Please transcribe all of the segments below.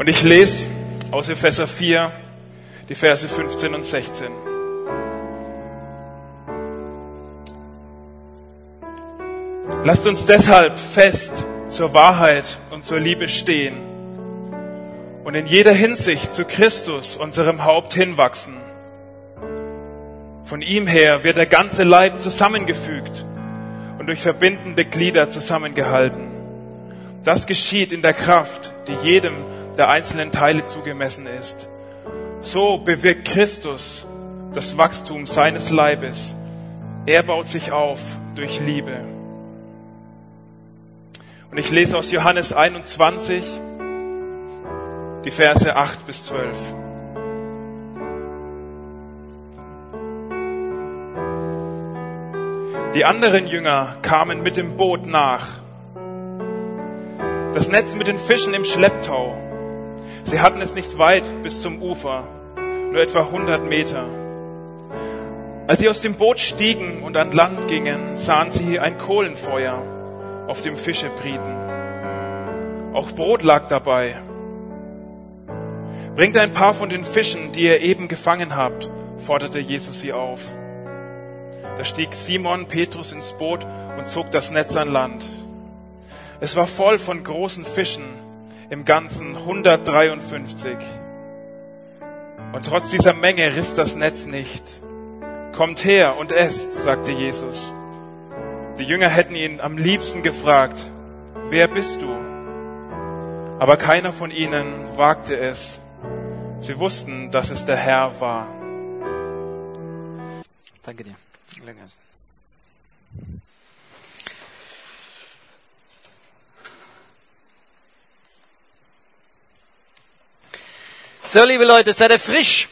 Und ich lese aus Epheser 4 die Verse 15 und 16. Lasst uns deshalb fest zur Wahrheit und zur Liebe stehen und in jeder Hinsicht zu Christus, unserem Haupt, hinwachsen. Von ihm her wird der ganze Leib zusammengefügt und durch verbindende Glieder zusammengehalten. Das geschieht in der Kraft, die jedem der einzelnen Teile zugemessen ist. So bewirkt Christus das Wachstum seines Leibes. Er baut sich auf durch Liebe. Und ich lese aus Johannes 21 die Verse 8 bis 12. Die anderen Jünger kamen mit dem Boot nach. Das Netz mit den Fischen im Schlepptau. Sie hatten es nicht weit bis zum Ufer, nur etwa 100 Meter. Als sie aus dem Boot stiegen und an Land gingen, sahen sie ein Kohlenfeuer auf dem Fische brieten. Auch Brot lag dabei. Bringt ein paar von den Fischen, die ihr eben gefangen habt, forderte Jesus sie auf. Da stieg Simon Petrus ins Boot und zog das Netz an Land. Es war voll von großen Fischen, im Ganzen 153. Und trotz dieser Menge riss das Netz nicht. Kommt her und esst, sagte Jesus. Die Jünger hätten ihn am liebsten gefragt, wer bist du? Aber keiner von ihnen wagte es. Sie wussten, dass es der Herr war. Danke dir. So, liebe Leute, seid ihr frisch?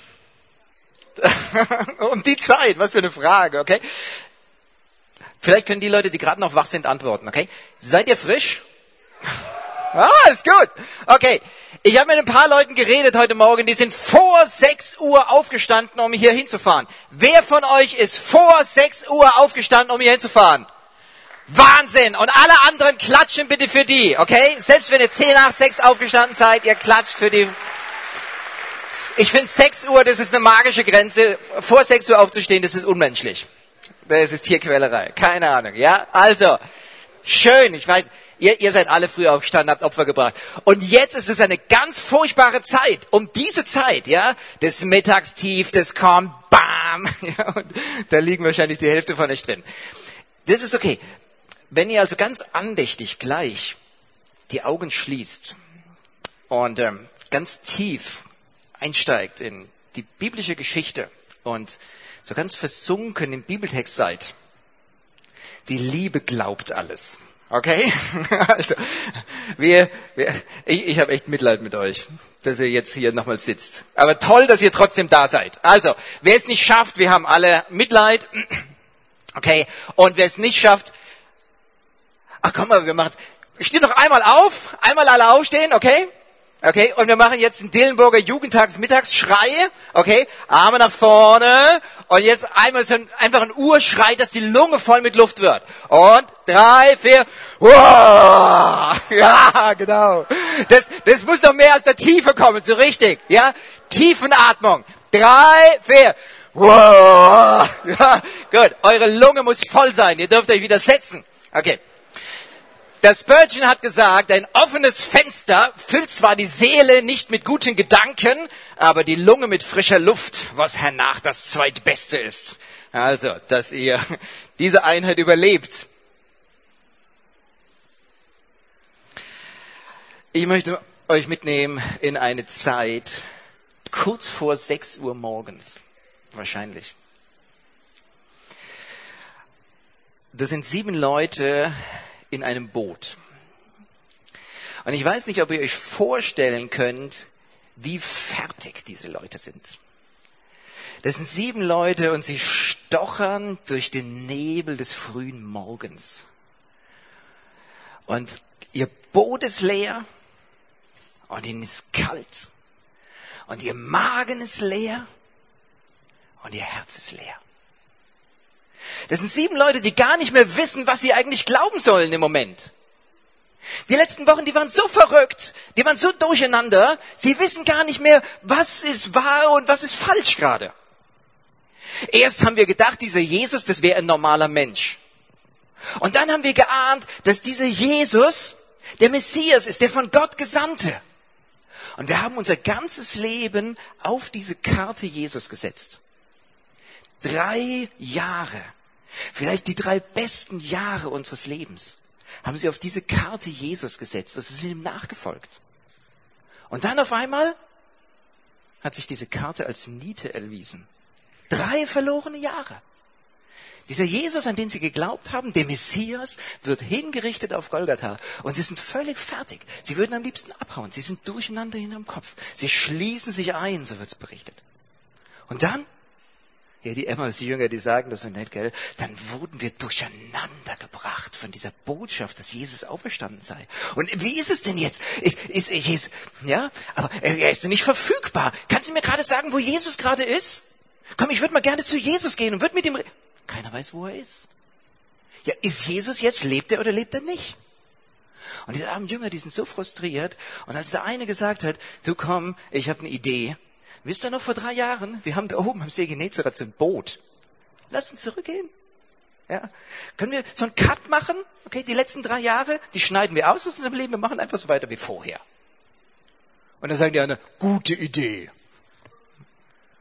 um die Zeit, was für eine Frage, okay? Vielleicht können die Leute, die gerade noch wach sind, antworten, okay? Seid ihr frisch? ah, ist gut. Okay. Ich habe mit ein paar Leuten geredet heute Morgen, die sind vor 6 Uhr aufgestanden, um hier hinzufahren. Wer von euch ist vor 6 Uhr aufgestanden, um hier hinzufahren? Wahnsinn! Und alle anderen klatschen bitte für die, okay? Selbst wenn ihr 10 nach 6 aufgestanden seid, ihr klatscht für die. Ich finde 6 Uhr, das ist eine magische Grenze. Vor 6 Uhr aufzustehen, das ist unmenschlich. Das ist Tierquälerei. Keine Ahnung, ja? Also, schön, ich weiß, ihr, ihr seid alle früh aufgestanden, habt Opfer gebracht. Und jetzt ist es eine ganz furchtbare Zeit. Um diese Zeit, ja? Das Mittagstief, das kommt, bam! Ja, und da liegen wahrscheinlich die Hälfte von euch drin. Das ist okay. Wenn ihr also ganz andächtig gleich die Augen schließt und ähm, ganz tief einsteigt in die biblische Geschichte und so ganz versunken im Bibeltext seid, die Liebe glaubt alles. Okay? Also, wir, wir ich, ich habe echt Mitleid mit euch, dass ihr jetzt hier nochmal sitzt. Aber toll, dass ihr trotzdem da seid. Also, wer es nicht schafft, wir haben alle Mitleid. Okay? Und wer es nicht schafft, ach komm mal, wir machen Steht noch einmal auf, einmal alle aufstehen, okay? Okay, und wir machen jetzt den Dillenburger Jugendtags-Mittagsschrei. Okay, Arme nach vorne. Und jetzt einmal so ein, einfach ein Urschrei, dass die Lunge voll mit Luft wird. Und drei, vier. Wow! Ja, genau. Das, das muss noch mehr aus der Tiefe kommen, so richtig. Ja, Tiefenatmung. Drei, vier. Wow! Ja, gut. Eure Lunge muss voll sein. Ihr dürft euch wieder setzen. Okay. Das Spurgeon hat gesagt, ein offenes Fenster füllt zwar die Seele nicht mit guten Gedanken, aber die Lunge mit frischer Luft, was hernach das zweitbeste ist. Also, dass ihr diese Einheit überlebt. Ich möchte euch mitnehmen in eine Zeit kurz vor 6 Uhr morgens. Wahrscheinlich. Das sind sieben Leute, in einem Boot. Und ich weiß nicht, ob ihr euch vorstellen könnt, wie fertig diese Leute sind. Das sind sieben Leute und sie stochern durch den Nebel des frühen Morgens. Und ihr Boot ist leer und ihnen ist kalt. Und ihr Magen ist leer und ihr Herz ist leer. Das sind sieben Leute, die gar nicht mehr wissen, was sie eigentlich glauben sollen im Moment. Die letzten Wochen, die waren so verrückt, die waren so durcheinander, sie wissen gar nicht mehr, was ist wahr und was ist falsch gerade. Erst haben wir gedacht, dieser Jesus, das wäre ein normaler Mensch. Und dann haben wir geahnt, dass dieser Jesus der Messias ist, der von Gott Gesandte. Und wir haben unser ganzes Leben auf diese Karte Jesus gesetzt. Drei Jahre, vielleicht die drei besten Jahre unseres Lebens, haben sie auf diese Karte Jesus gesetzt und sie sind ihm nachgefolgt. Und dann auf einmal hat sich diese Karte als Niete erwiesen. Drei verlorene Jahre. Dieser Jesus, an den sie geglaubt haben, der Messias, wird hingerichtet auf Golgatha. Und sie sind völlig fertig. Sie würden am liebsten abhauen. Sie sind durcheinander hinterm Kopf. Sie schließen sich ein, so wird es berichtet. Und dann, ja, die Emmaus-Jünger, die sagen das so nett, gell? Dann wurden wir durcheinander gebracht von dieser Botschaft, dass Jesus auferstanden sei. Und wie ist es denn jetzt? Ist, Jesus, ja? Aber er ist nicht verfügbar. Kannst du mir gerade sagen, wo Jesus gerade ist? Komm, ich würde mal gerne zu Jesus gehen und würde mit ihm, keiner weiß, wo er ist. Ja, ist Jesus jetzt, lebt er oder lebt er nicht? Und diese armen Jünger, die sind so frustriert. Und als der eine gesagt hat, du komm, ich habe eine Idee. Wisst ihr noch vor drei Jahren, wir haben da oben am See Genezareth so ein Boot. Lass uns zurückgehen. Ja. Können wir so einen Cut machen? Okay, die letzten drei Jahre, die schneiden wir aus aus unserem Leben, wir machen einfach so weiter wie vorher. Und dann sagen die eine gute Idee.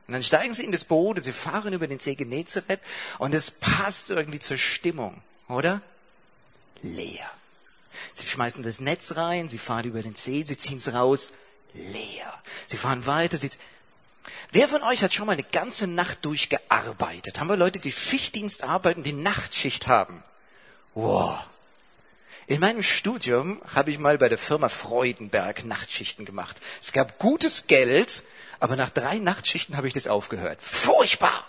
Und dann steigen sie in das Boot und sie fahren über den See Genezareth und es passt irgendwie zur Stimmung, oder? Leer. Sie schmeißen das Netz rein, sie fahren über den See, sie ziehen es raus, leer. Sie fahren weiter, sie Wer von euch hat schon mal eine ganze Nacht durchgearbeitet? Haben wir Leute, die Schichtdienst arbeiten, die Nachtschicht haben? Wow. In meinem Studium habe ich mal bei der Firma Freudenberg Nachtschichten gemacht. Es gab gutes Geld, aber nach drei Nachtschichten habe ich das aufgehört. Furchtbar!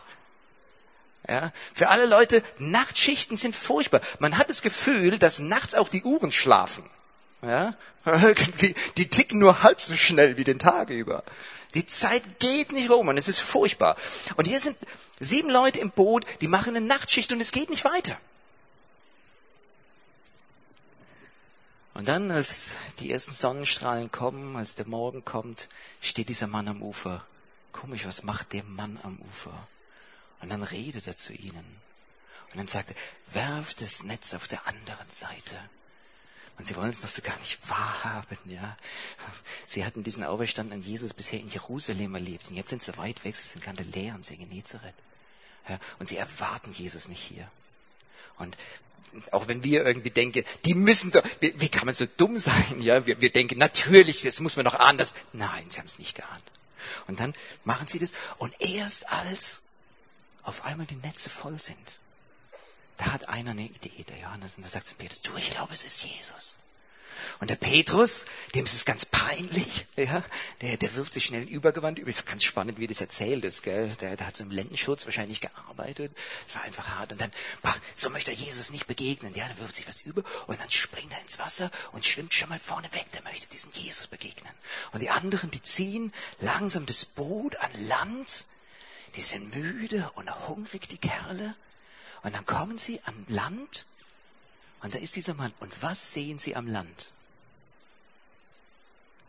Ja, für alle Leute, Nachtschichten sind furchtbar. Man hat das Gefühl, dass nachts auch die Uhren schlafen. Ja, irgendwie, die ticken nur halb so schnell wie den Tag über. Die Zeit geht nicht rum und es ist furchtbar. Und hier sind sieben Leute im Boot, die machen eine Nachtschicht und es geht nicht weiter. Und dann, als die ersten Sonnenstrahlen kommen, als der Morgen kommt, steht dieser Mann am Ufer. Komisch, was macht der Mann am Ufer? Und dann redet er zu ihnen. Und dann sagt er, werft das Netz auf der anderen Seite. Und sie wollen es noch so gar nicht wahrhaben, ja. Sie hatten diesen auferstandenen Jesus bisher in Jerusalem erlebt. Und jetzt sind sie weit weg, sie sind leer am See Genezareth. Ja, und sie erwarten Jesus nicht hier. Und auch wenn wir irgendwie denken, die müssen doch, wie, wie kann man so dumm sein? Ja, wir, wir denken, natürlich, das muss man doch ahnen. Das, nein, sie haben es nicht geahnt. Und dann machen sie das. Und erst als auf einmal die Netze voll sind, da hat einer eine Idee, der Johannes, und da sagt zu Petrus, du, ich glaube, es ist Jesus. Und der Petrus, dem ist es ganz peinlich, ja, der, der wirft sich schnell ein Übergewand über. Ist ganz spannend, wie das erzählt ist, gell. Der, der hat so im Lendenschutz wahrscheinlich gearbeitet. Es war einfach hart. Und dann, ach, so möchte er Jesus nicht begegnen. Ja, dann wirft sich was über und dann springt er ins Wasser und schwimmt schon mal vorne weg. Der möchte diesen Jesus begegnen. Und die anderen, die ziehen langsam das Boot an Land. Die sind müde und hungrig, die Kerle. Und dann kommen sie an Land und da ist dieser Mann. Und was sehen Sie am Land?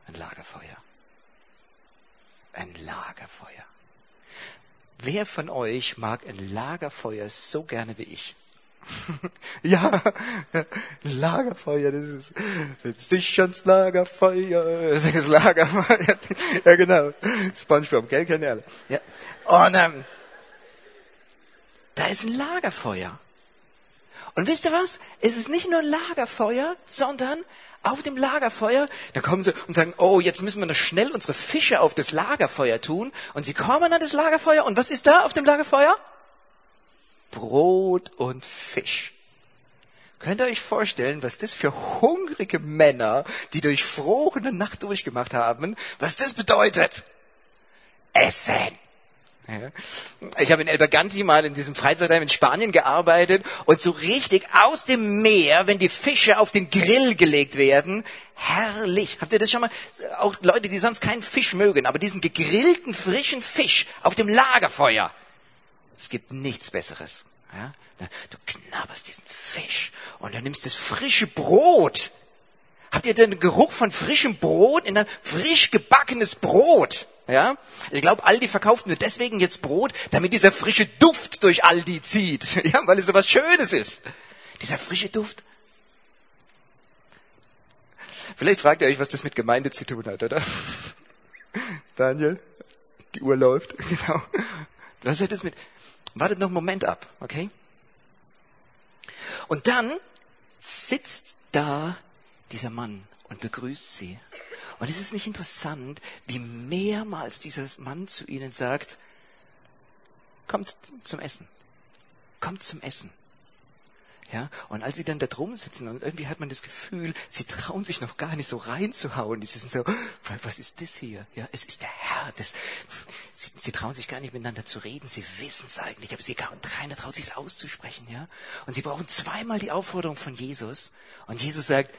Ein Lagerfeuer. Ein Lagerfeuer. Wer von euch mag ein Lagerfeuer so gerne wie ich? ja, Lagerfeuer, das ist, setz dich ans Lagerfeuer, das ist Lagerfeuer. ja, genau. Spongebob, gell, kennen alle. Ja. Und, ähm, da ist ein Lagerfeuer. Und wisst ihr was? Es ist nicht nur ein Lagerfeuer, sondern auf dem Lagerfeuer, da kommen sie und sagen, oh, jetzt müssen wir noch schnell unsere Fische auf das Lagerfeuer tun. Und sie kommen an das Lagerfeuer und was ist da auf dem Lagerfeuer? Brot und Fisch. Könnt ihr euch vorstellen, was das für hungrige Männer, die durch frohe Nacht durchgemacht haben, was das bedeutet? Essen. Ich habe in El Baganti mal in diesem Freizeitheim in Spanien gearbeitet und so richtig aus dem Meer, wenn die Fische auf den Grill gelegt werden, herrlich. Habt ihr das schon mal? Auch Leute, die sonst keinen Fisch mögen, aber diesen gegrillten frischen Fisch auf dem Lagerfeuer. Es gibt nichts Besseres. Ja? Du knabberst diesen Fisch und dann nimmst das frische Brot Habt ihr den Geruch von frischem Brot in ein frisch gebackenes Brot? Ja? Ich glaube, Aldi verkauft nur deswegen jetzt Brot, damit dieser frische Duft durch Aldi zieht. Ja, weil es so was Schönes ist. Dieser frische Duft. Vielleicht fragt ihr euch, was das mit Gemeinde zu tun hat, oder? Daniel? Die Uhr läuft. Genau. Was hat das mit? Wartet noch einen Moment ab, okay? Und dann sitzt da dieser Mann und begrüßt sie. Und es ist nicht interessant, wie mehrmals dieser Mann zu ihnen sagt, kommt zum Essen. Kommt zum Essen. Ja, und als sie dann da drum sitzen und irgendwie hat man das Gefühl, sie trauen sich noch gar nicht so reinzuhauen. Die sind so, was ist das hier? Ja, es ist der Herr. Das, sie, sie trauen sich gar nicht miteinander zu reden. Sie wissen es eigentlich, aber sie, keiner traut sich es auszusprechen. Ja, und sie brauchen zweimal die Aufforderung von Jesus. Und Jesus sagt,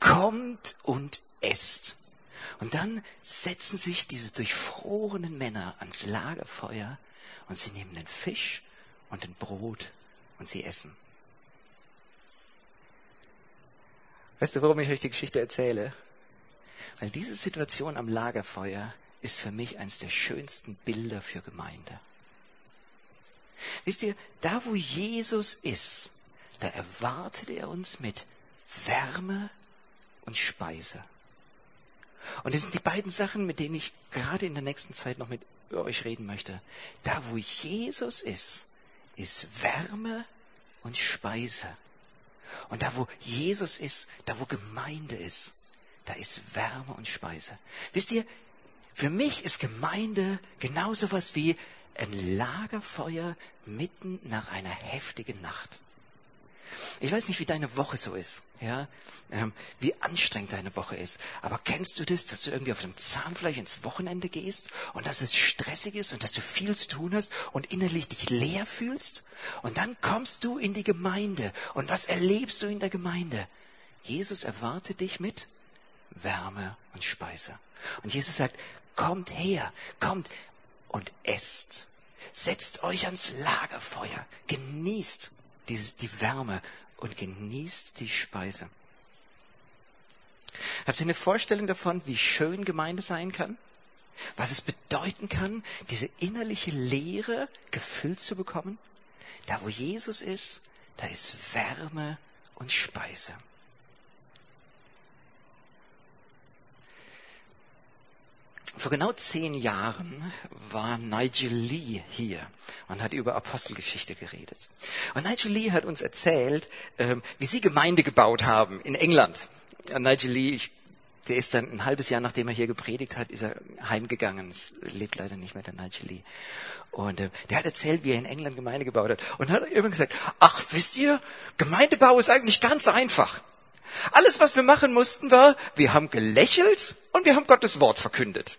kommt und esst. Und dann setzen sich diese durchfrorenen Männer ans Lagerfeuer und sie nehmen den Fisch und den Brot und sie essen. Weißt du, warum ich euch die Geschichte erzähle? Weil diese Situation am Lagerfeuer ist für mich eines der schönsten Bilder für Gemeinde. Wisst ihr, da wo Jesus ist, da erwartet er uns mit Wärme und Speise. Und das sind die beiden Sachen, mit denen ich gerade in der nächsten Zeit noch mit euch reden möchte. Da wo Jesus ist, ist Wärme und Speise. Und da, wo Jesus ist, da, wo Gemeinde ist, da ist Wärme und Speise. Wisst ihr, für mich ist Gemeinde genauso was wie ein Lagerfeuer mitten nach einer heftigen Nacht. Ich weiß nicht, wie deine Woche so ist, ja, ähm, wie anstrengend deine Woche ist. Aber kennst du das, dass du irgendwie auf dem Zahnfleisch ins Wochenende gehst und dass es stressig ist und dass du viel zu tun hast und innerlich dich leer fühlst? Und dann kommst du in die Gemeinde und was erlebst du in der Gemeinde? Jesus erwartet dich mit Wärme und Speise. Und Jesus sagt, kommt her, kommt und esst. Setzt euch ans Lagerfeuer, genießt dieses, die Wärme und genießt die Speise. Habt ihr eine Vorstellung davon, wie schön Gemeinde sein kann? Was es bedeuten kann, diese innerliche Leere gefüllt zu bekommen? Da, wo Jesus ist, da ist Wärme und Speise. Vor genau zehn Jahren war Nigel Lee hier und hat über Apostelgeschichte geredet. Und Nigel Lee hat uns erzählt, ähm, wie sie Gemeinde gebaut haben in England. Und Nigel Lee, ich, der ist dann ein halbes Jahr, nachdem er hier gepredigt hat, ist er heimgegangen. Es lebt leider nicht mehr, der Nigel Lee. Und äh, der hat erzählt, wie er in England Gemeinde gebaut hat. Und hat immer gesagt, ach, wisst ihr, Gemeindebau ist eigentlich ganz einfach. Alles, was wir machen mussten, war, wir haben gelächelt und wir haben Gottes Wort verkündet.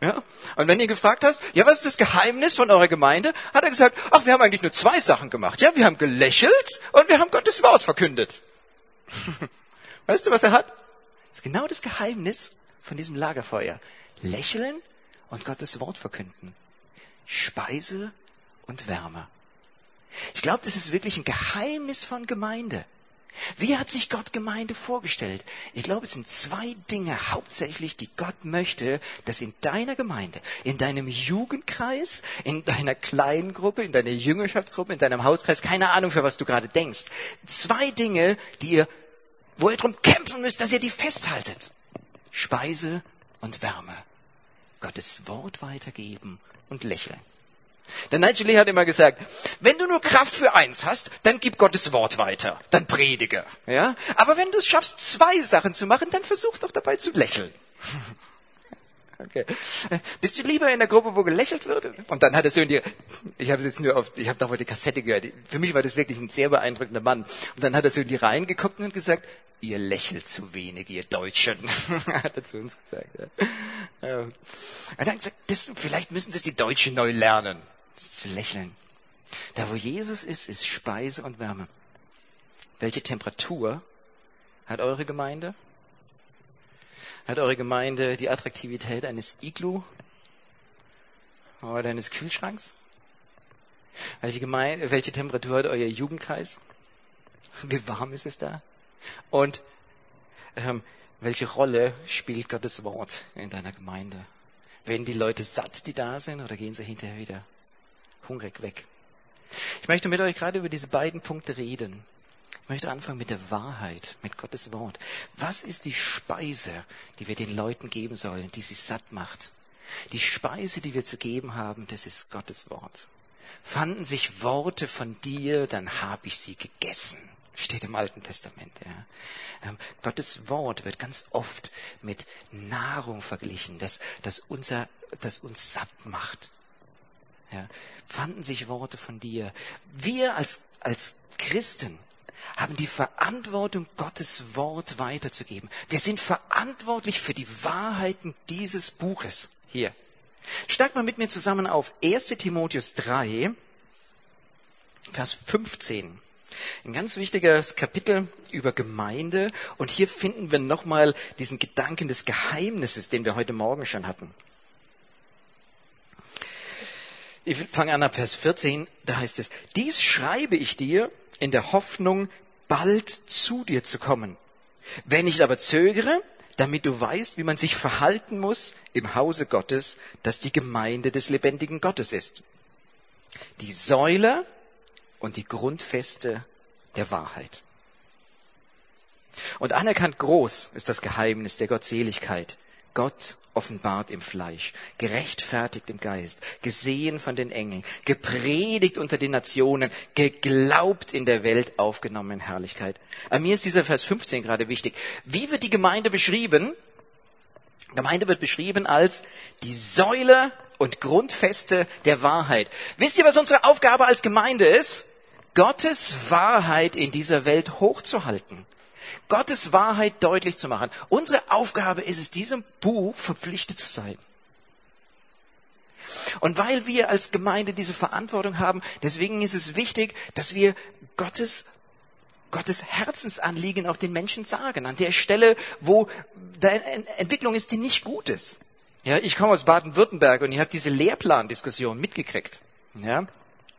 Ja? Und wenn ihr gefragt hast, ja, was ist das Geheimnis von eurer Gemeinde? Hat er gesagt, ach, wir haben eigentlich nur zwei Sachen gemacht. Ja, wir haben gelächelt und wir haben Gottes Wort verkündet. weißt du, was er hat? Das ist genau das Geheimnis von diesem Lagerfeuer. Lächeln und Gottes Wort verkünden. Speise und Wärme. Ich glaube, das ist wirklich ein Geheimnis von Gemeinde. Wie hat sich Gott Gemeinde vorgestellt? Ich glaube, es sind zwei Dinge hauptsächlich, die Gott möchte, dass in deiner Gemeinde, in deinem Jugendkreis, in deiner kleinen Gruppe, in deiner Jüngerschaftsgruppe, in deinem Hauskreis, keine Ahnung, für was du gerade denkst. Zwei Dinge, die ihr, wo ihr drum kämpfen müsst, dass ihr die festhaltet. Speise und Wärme. Gottes Wort weitergeben und lächeln. Der Nigel Lee hat immer gesagt, wenn du nur Kraft für eins hast, dann gib Gottes Wort weiter, dann predige. Ja? Aber wenn du es schaffst, zwei Sachen zu machen, dann versuch doch dabei zu lächeln. Okay. Bist du lieber in der Gruppe, wo gelächelt wird? Und dann hat er so in die, ich habe jetzt nur auf, ich habe die Kassette gehört. Für mich war das wirklich ein sehr beeindruckender Mann. Und dann hat er so in die Reihen geguckt und gesagt, ihr lächelt zu wenig, ihr Deutschen. hat er zu uns gesagt. Ja. Und dann hat er gesagt, das, vielleicht müssen das die Deutschen neu lernen zu lächeln. Da, wo Jesus ist, ist Speise und Wärme. Welche Temperatur hat eure Gemeinde? Hat eure Gemeinde die Attraktivität eines Iglu oder eines Kühlschranks? Welche, Gemeinde, welche Temperatur hat euer Jugendkreis? Wie warm ist es da? Und ähm, welche Rolle spielt Gottes Wort in deiner Gemeinde? Werden die Leute satt, die da sind, oder gehen sie hinterher wieder hungrig weg? Ich möchte mit euch gerade über diese beiden Punkte reden. Ich möchte anfangen mit der Wahrheit, mit Gottes Wort. Was ist die Speise, die wir den Leuten geben sollen, die sie satt macht? Die Speise, die wir zu geben haben, das ist Gottes Wort. Fanden sich Worte von dir, dann habe ich sie gegessen. Steht im Alten Testament. Ja. Ähm, Gottes Wort wird ganz oft mit Nahrung verglichen, das, das, unser, das uns satt macht. Ja. Fanden sich Worte von dir. Wir als, als Christen haben die Verantwortung, Gottes Wort weiterzugeben. Wir sind verantwortlich für die Wahrheiten dieses Buches hier. Steigt mal mit mir zusammen auf 1 Timotheus 3, Vers 15. Ein ganz wichtiges Kapitel über Gemeinde. Und hier finden wir nochmal diesen Gedanken des Geheimnisses, den wir heute Morgen schon hatten. Ich fange an ab Vers 14, da heißt es, dies schreibe ich dir in der Hoffnung, bald zu dir zu kommen. Wenn ich aber zögere, damit du weißt, wie man sich verhalten muss im Hause Gottes, das die Gemeinde des lebendigen Gottes ist. Die Säule und die Grundfeste der Wahrheit. Und anerkannt groß ist das Geheimnis der Gottseligkeit. Gott offenbart im Fleisch, gerechtfertigt im Geist, gesehen von den Engeln, gepredigt unter den Nationen, geglaubt in der Welt aufgenommen in Herrlichkeit. An mir ist dieser Vers 15 gerade wichtig. Wie wird die Gemeinde beschrieben? Gemeinde wird beschrieben als die Säule und Grundfeste der Wahrheit. Wisst ihr, was unsere Aufgabe als Gemeinde ist? Gottes Wahrheit in dieser Welt hochzuhalten. Gottes Wahrheit deutlich zu machen. Unsere Aufgabe ist es, diesem Buch verpflichtet zu sein. Und weil wir als Gemeinde diese Verantwortung haben, deswegen ist es wichtig, dass wir Gottes Gottes Herzensanliegen auch den Menschen sagen, an der Stelle, wo da eine Entwicklung ist, die nicht gut ist. Ja, ich komme aus Baden-Württemberg und ich habe diese Lehrplandiskussion mitgekriegt. Ja,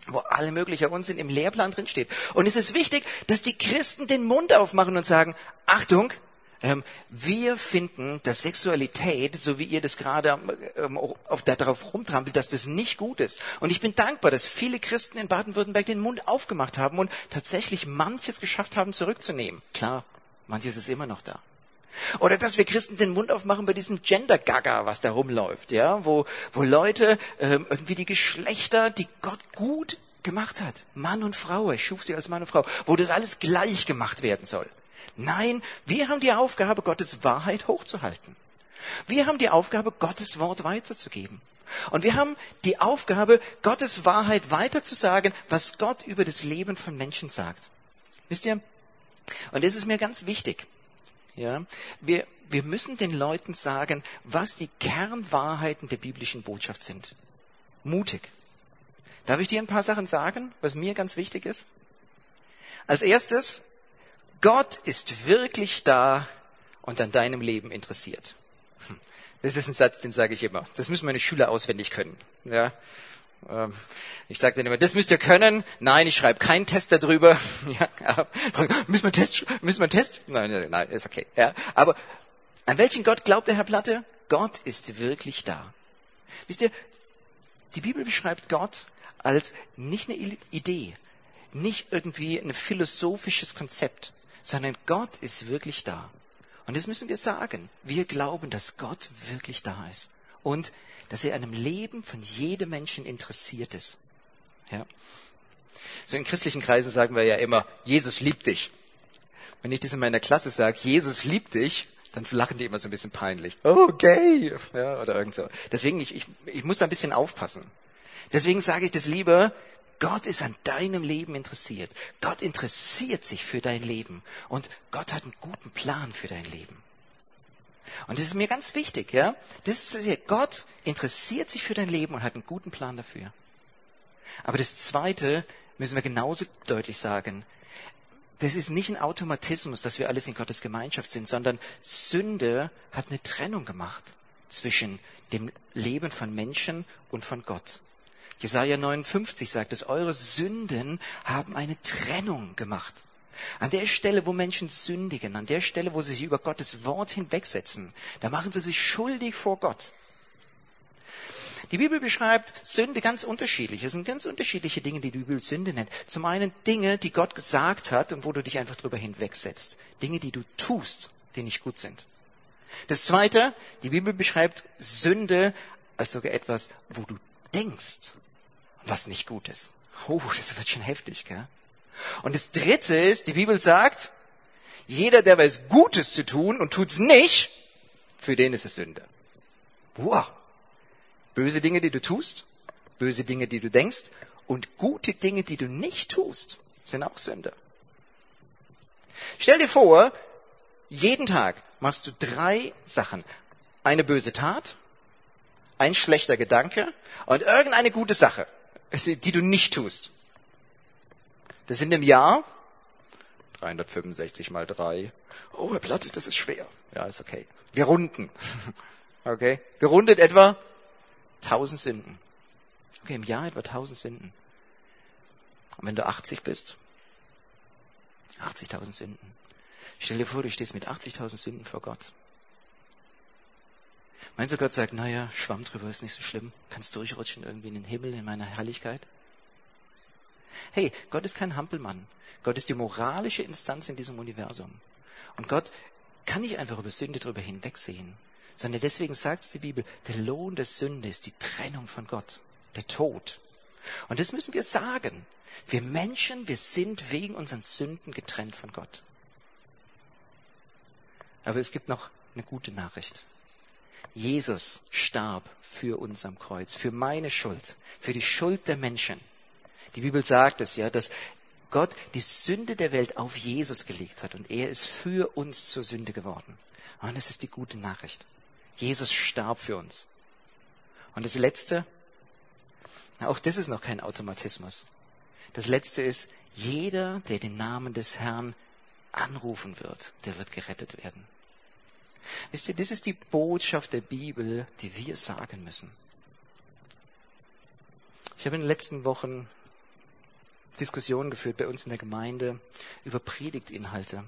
wo alle mögliche Unsinn im Lehrplan drin steht. Und es ist wichtig, dass die Christen den Mund aufmachen und sagen, Achtung, ähm, wir finden, dass Sexualität, so wie ihr das gerade ähm, auf, darauf rumtrampelt, dass das nicht gut ist. Und ich bin dankbar, dass viele Christen in Baden-Württemberg den Mund aufgemacht haben und tatsächlich manches geschafft haben, zurückzunehmen. Klar, manches ist immer noch da. Oder dass wir Christen den Mund aufmachen bei diesem Gender-Gaga, was da rumläuft, ja, wo, wo Leute ähm, irgendwie die Geschlechter, die Gott gut gemacht hat, Mann und Frau, er schuf sie als Mann und Frau, wo das alles gleich gemacht werden soll. Nein, wir haben die Aufgabe, Gottes Wahrheit hochzuhalten. Wir haben die Aufgabe, Gottes Wort weiterzugeben. Und wir haben die Aufgabe, Gottes Wahrheit weiterzusagen, was Gott über das Leben von Menschen sagt. Wisst ihr? Und das ist mir ganz wichtig. Ja, wir, wir müssen den Leuten sagen, was die Kernwahrheiten der biblischen Botschaft sind. Mutig. Darf ich dir ein paar Sachen sagen, was mir ganz wichtig ist? Als erstes, Gott ist wirklich da und an deinem Leben interessiert. Hm. Das ist ein Satz, den sage ich immer. Das müssen meine Schüler auswendig können. Ja, ich sage dann immer, das müsst ihr können. Nein, ich schreibe keinen Test darüber. Ja, müssen wir Test? Müssen wir Test? Nein, nein, ist okay. Ja, aber an welchen Gott glaubt der Herr Platte? Gott ist wirklich da. Wisst ihr, die Bibel beschreibt Gott als nicht eine Idee, nicht irgendwie ein philosophisches Konzept, sondern Gott ist wirklich da. Und das müssen wir sagen. Wir glauben, dass Gott wirklich da ist. Und dass er an dem Leben von jedem Menschen interessiert ist. Ja. So in christlichen Kreisen sagen wir ja immer, Jesus liebt dich. Wenn ich das in meiner Klasse sage, Jesus liebt dich, dann lachen die immer so ein bisschen peinlich. Okay. Ja, oder irgend so. Deswegen, ich, ich, ich muss da ein bisschen aufpassen. Deswegen sage ich das lieber, Gott ist an deinem Leben interessiert. Gott interessiert sich für dein Leben. Und Gott hat einen guten Plan für dein Leben. Und das ist mir ganz wichtig, ja. Das ist, Gott interessiert sich für dein Leben und hat einen guten Plan dafür. Aber das zweite müssen wir genauso deutlich sagen. Das ist nicht ein Automatismus, dass wir alles in Gottes Gemeinschaft sind, sondern Sünde hat eine Trennung gemacht zwischen dem Leben von Menschen und von Gott. Jesaja 59 sagt es, eure Sünden haben eine Trennung gemacht. An der Stelle, wo Menschen sündigen, an der Stelle, wo sie sich über Gottes Wort hinwegsetzen, da machen sie sich schuldig vor Gott. Die Bibel beschreibt Sünde ganz unterschiedlich. Es sind ganz unterschiedliche Dinge, die die Bibel Sünde nennt. Zum einen Dinge, die Gott gesagt hat und wo du dich einfach drüber hinwegsetzt. Dinge, die du tust, die nicht gut sind. Das zweite, die Bibel beschreibt Sünde als sogar etwas, wo du denkst, was nicht gut ist. Oh, das wird schon heftig, gell? Und das dritte ist, die Bibel sagt, jeder, der weiß Gutes zu tun und tut's nicht, für den ist es Sünde. Wow. Böse Dinge, die du tust, böse Dinge, die du denkst und gute Dinge, die du nicht tust, sind auch Sünde. Stell dir vor, jeden Tag machst du drei Sachen. Eine böse Tat, ein schlechter Gedanke und irgendeine gute Sache, die du nicht tust. Das sind im Jahr 365 mal 3. Oh, Herr Platte, das ist schwer. Ja, ist okay. Wir runden. Okay? Gerundet etwa 1000 Sünden. Okay, im Jahr etwa 1000 Sünden. Und wenn du 80 bist, 80.000 Sünden. Stell dir vor, du stehst mit 80.000 Sünden vor Gott. Meinst du, Gott sagt, naja, Schwamm drüber ist nicht so schlimm, kannst durchrutschen irgendwie in den Himmel, in meiner Herrlichkeit? Hey, Gott ist kein Hampelmann. Gott ist die moralische Instanz in diesem Universum. Und Gott kann nicht einfach über Sünde drüber hinwegsehen, sondern deswegen sagt die Bibel, der Lohn der Sünde ist die Trennung von Gott, der Tod. Und das müssen wir sagen. Wir Menschen, wir sind wegen unseren Sünden getrennt von Gott. Aber es gibt noch eine gute Nachricht. Jesus starb für uns am Kreuz, für meine Schuld, für die Schuld der Menschen. Die Bibel sagt es ja, dass Gott die Sünde der Welt auf Jesus gelegt hat und er ist für uns zur Sünde geworden. Und das ist die gute Nachricht. Jesus starb für uns. Und das Letzte, auch das ist noch kein Automatismus. Das Letzte ist, jeder, der den Namen des Herrn anrufen wird, der wird gerettet werden. Wisst ihr, das ist die Botschaft der Bibel, die wir sagen müssen. Ich habe in den letzten Wochen Diskussionen geführt bei uns in der Gemeinde über Predigtinhalte.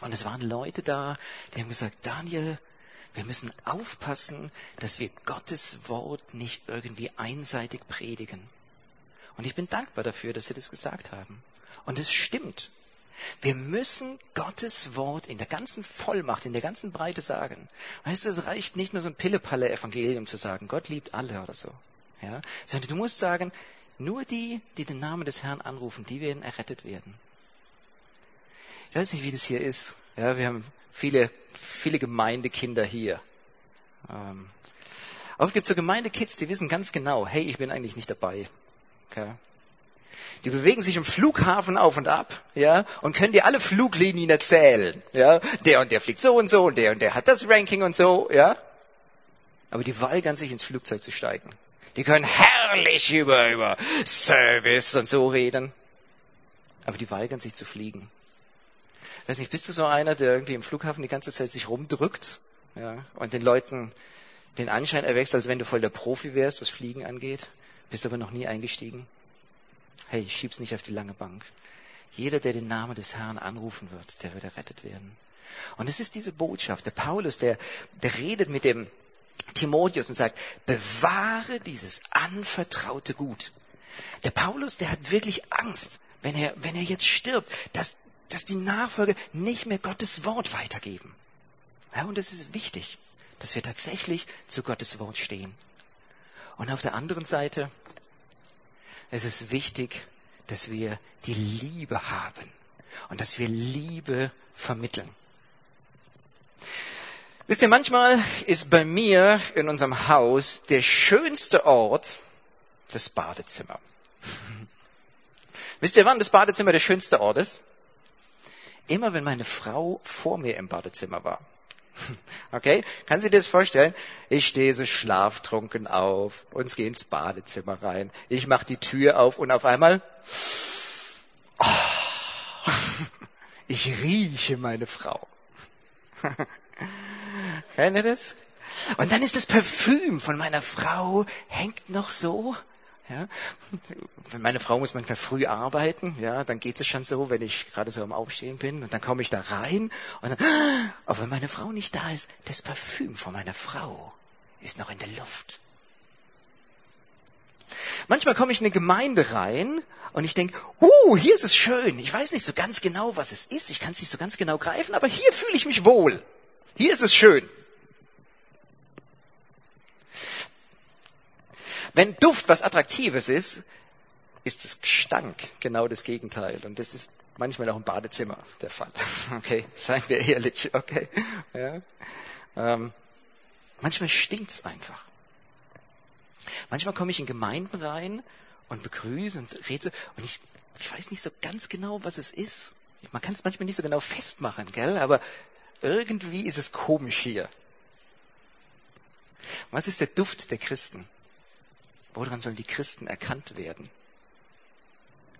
Und es waren Leute da, die haben gesagt, Daniel, wir müssen aufpassen, dass wir Gottes Wort nicht irgendwie einseitig predigen. Und ich bin dankbar dafür, dass sie das gesagt haben. Und es stimmt. Wir müssen Gottes Wort in der ganzen Vollmacht, in der ganzen Breite sagen. Weißt du, es reicht nicht nur so ein Pille-Palle-Evangelium zu sagen, Gott liebt alle oder so. Ja? Sondern du musst sagen, nur die, die den Namen des Herrn anrufen, die werden errettet werden. Ich weiß nicht, wie das hier ist. Ja, wir haben viele, viele Gemeindekinder hier. Ähm, es gibt so Gemeindekids, die wissen ganz genau, hey, ich bin eigentlich nicht dabei. Okay? Die bewegen sich im Flughafen auf und ab, ja, und können dir alle Fluglinien erzählen, ja. Der und der fliegt so und so und der und der hat das Ranking und so, ja. Aber die weigern sich ins Flugzeug zu steigen. Die können herrlich über, über Service und so reden. Aber die weigern sich zu fliegen. weiß nicht, bist du so einer, der irgendwie im Flughafen die ganze Zeit sich rumdrückt, ja, und den Leuten den Anschein erwächst, als wenn du voll der Profi wärst, was Fliegen angeht, bist aber noch nie eingestiegen? Hey, schieb's nicht auf die lange Bank. Jeder, der den Namen des Herrn anrufen wird, der wird errettet werden. Und es ist diese Botschaft. Der Paulus, der, der redet mit dem Timotheus und sagt, bewahre dieses anvertraute Gut. Der Paulus, der hat wirklich Angst, wenn er, wenn er jetzt stirbt, dass, dass die Nachfolger nicht mehr Gottes Wort weitergeben. Ja, und es ist wichtig, dass wir tatsächlich zu Gottes Wort stehen. Und auf der anderen Seite, es ist wichtig, dass wir die Liebe haben und dass wir Liebe vermitteln. Wisst ihr, manchmal ist bei mir in unserem Haus der schönste Ort das Badezimmer. Wisst ihr, wann das Badezimmer der schönste Ort ist? Immer wenn meine Frau vor mir im Badezimmer war. Okay? Kann sie dir das vorstellen? Ich stehe so schlaftrunken auf und gehe ins Badezimmer rein. Ich mache die Tür auf und auf einmal, oh, ich rieche meine Frau. Kennt ihr das? Und dann ist das Parfüm von meiner Frau hängt noch so, Ja? Meine Frau muss manchmal früh arbeiten, ja, dann geht es schon so, wenn ich gerade so am Aufstehen bin und dann komme ich da rein und dann, aber wenn meine Frau nicht da ist, das Parfüm von meiner Frau ist noch in der Luft. Manchmal komme ich in eine Gemeinde rein und ich denke, uh, hier ist es schön. Ich weiß nicht so ganz genau, was es ist. Ich kann es nicht so ganz genau greifen, aber hier fühle ich mich wohl. Hier ist es schön. Wenn Duft was Attraktives ist, ist das Gestank genau das Gegenteil. Und das ist manchmal auch im Badezimmer der Fall. Okay, seien wir ehrlich, okay. Ja. Ähm, manchmal stinkt's einfach. Manchmal komme ich in Gemeinden rein und begrüße und rede und ich, ich weiß nicht so ganz genau, was es ist. Man kann es manchmal nicht so genau festmachen, gell? Aber irgendwie ist es komisch hier. Was ist der Duft der Christen? Woran sollen die Christen erkannt werden?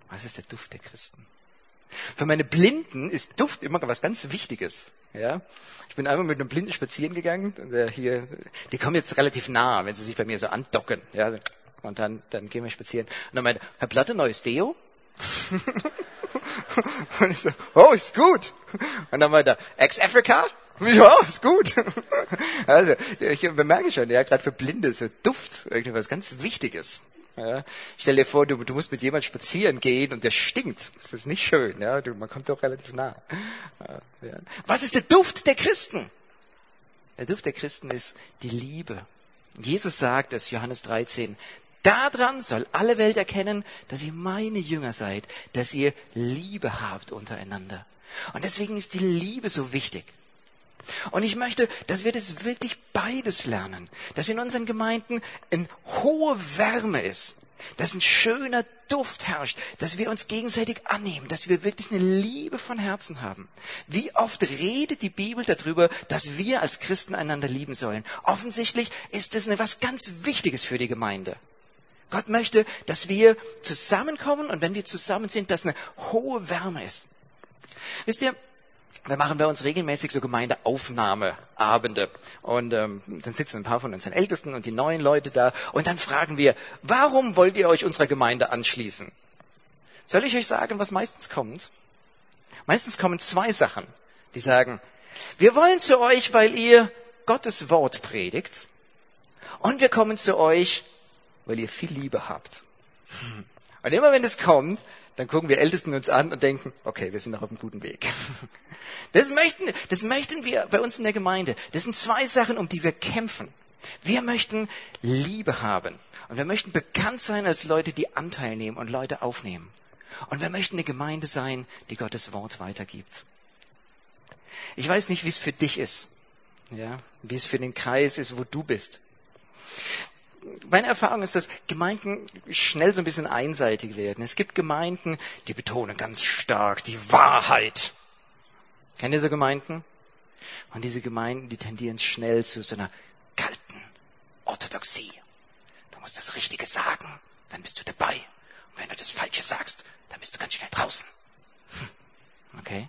Was ist der Duft der Christen? Für meine Blinden ist Duft immer was ganz Wichtiges. Ja, ich bin einmal mit einem Blinden spazieren gegangen. Der hier, die kommen jetzt relativ nah, wenn sie sich bei mir so andocken. Ja, und dann, dann gehen wir spazieren. Und dann meinte, Herr Platte, neues Deo? und ich so, oh, ist gut. Und dann meinte er, Ex-Africa? Ja, ist gut. Also, ich bemerke schon, ja, gerade für Blinde, so Duft, irgendwas ganz Wichtiges. Ja, stell dir vor, du, du musst mit jemandem spazieren gehen und der stinkt. Das ist nicht schön. Ja, du, man kommt doch relativ nah. Ja. Was ist der Duft der Christen? Der Duft der Christen ist die Liebe. Jesus sagt es, Johannes 13, Daran soll alle Welt erkennen, dass ihr meine Jünger seid, dass ihr Liebe habt untereinander. Und deswegen ist die Liebe so wichtig. Und ich möchte, dass wir das wirklich beides lernen. Dass in unseren Gemeinden eine hohe Wärme ist. Dass ein schöner Duft herrscht. Dass wir uns gegenseitig annehmen. Dass wir wirklich eine Liebe von Herzen haben. Wie oft redet die Bibel darüber, dass wir als Christen einander lieben sollen? Offensichtlich ist das etwas ganz Wichtiges für die Gemeinde. Gott möchte, dass wir zusammenkommen und wenn wir zusammen sind, dass eine hohe Wärme ist. Wisst ihr, da machen wir uns regelmäßig so Gemeindeaufnahmeabende. Und ähm, dann sitzen ein paar von unseren Ältesten und die neuen Leute da. Und dann fragen wir, warum wollt ihr euch unserer Gemeinde anschließen? Soll ich euch sagen, was meistens kommt? Meistens kommen zwei Sachen. Die sagen, wir wollen zu euch, weil ihr Gottes Wort predigt. Und wir kommen zu euch, weil ihr viel Liebe habt. Und immer wenn es kommt, dann gucken wir Ältesten uns an und denken, okay, wir sind noch auf einem guten Weg. Das möchten, das möchten wir bei uns in der Gemeinde. Das sind zwei Sachen, um die wir kämpfen. Wir möchten Liebe haben. Und wir möchten bekannt sein als Leute, die Anteil nehmen und Leute aufnehmen. Und wir möchten eine Gemeinde sein, die Gottes Wort weitergibt. Ich weiß nicht, wie es für dich ist. Ja, wie es für den Kreis ist, wo du bist meine Erfahrung ist, dass Gemeinden schnell so ein bisschen einseitig werden. Es gibt Gemeinden, die betonen ganz stark die Wahrheit. Kennt ihr so Gemeinden? Und diese Gemeinden, die tendieren schnell zu so einer kalten Orthodoxie. Du musst das Richtige sagen, dann bist du dabei. Und wenn du das Falsche sagst, dann bist du ganz schnell draußen. Hm. Okay?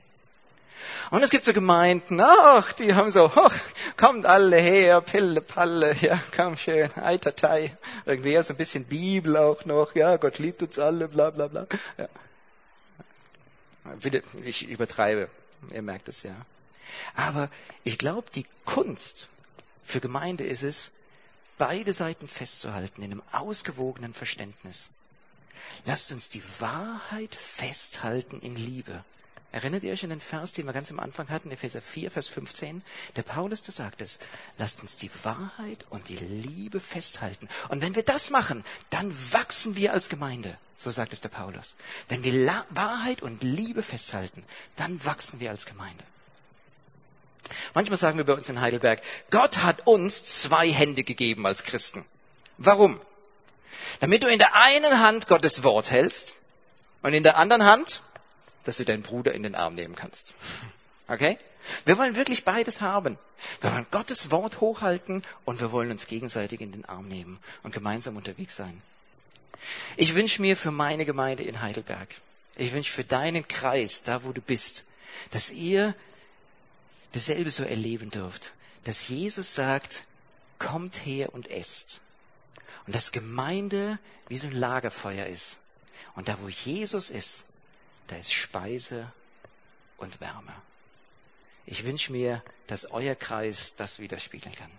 Und es gibt so Gemeinden, ach, die haben so, ach, kommt alle her, Pille, Palle, ja, komm schön, Eitertei. Irgendwie so ein bisschen Bibel auch noch, ja, Gott liebt uns alle, bla, bla, bla. Ja. Bitte, ich übertreibe, ihr merkt es ja. Aber ich glaube, die Kunst für Gemeinde ist es, beide Seiten festzuhalten in einem ausgewogenen Verständnis. Lasst uns die Wahrheit festhalten in Liebe. Erinnert ihr euch an den Vers, den wir ganz am Anfang hatten, Epheser 4, Vers 15? Der Paulus, der sagt es, lasst uns die Wahrheit und die Liebe festhalten. Und wenn wir das machen, dann wachsen wir als Gemeinde. So sagt es der Paulus. Wenn wir La Wahrheit und Liebe festhalten, dann wachsen wir als Gemeinde. Manchmal sagen wir bei uns in Heidelberg, Gott hat uns zwei Hände gegeben als Christen. Warum? Damit du in der einen Hand Gottes Wort hältst und in der anderen Hand dass du deinen Bruder in den Arm nehmen kannst. Okay? Wir wollen wirklich beides haben. Wir wollen Gottes Wort hochhalten und wir wollen uns gegenseitig in den Arm nehmen und gemeinsam unterwegs sein. Ich wünsche mir für meine Gemeinde in Heidelberg, ich wünsche für deinen Kreis, da wo du bist, dass ihr dasselbe so erleben dürft, dass Jesus sagt, kommt her und esst. Und Und dass Gemeinde wie so ein Lagerfeuer ist. Und da, wo Jesus ist, da ist Speise und Wärme. Ich wünsche mir, dass euer Kreis das widerspiegeln kann.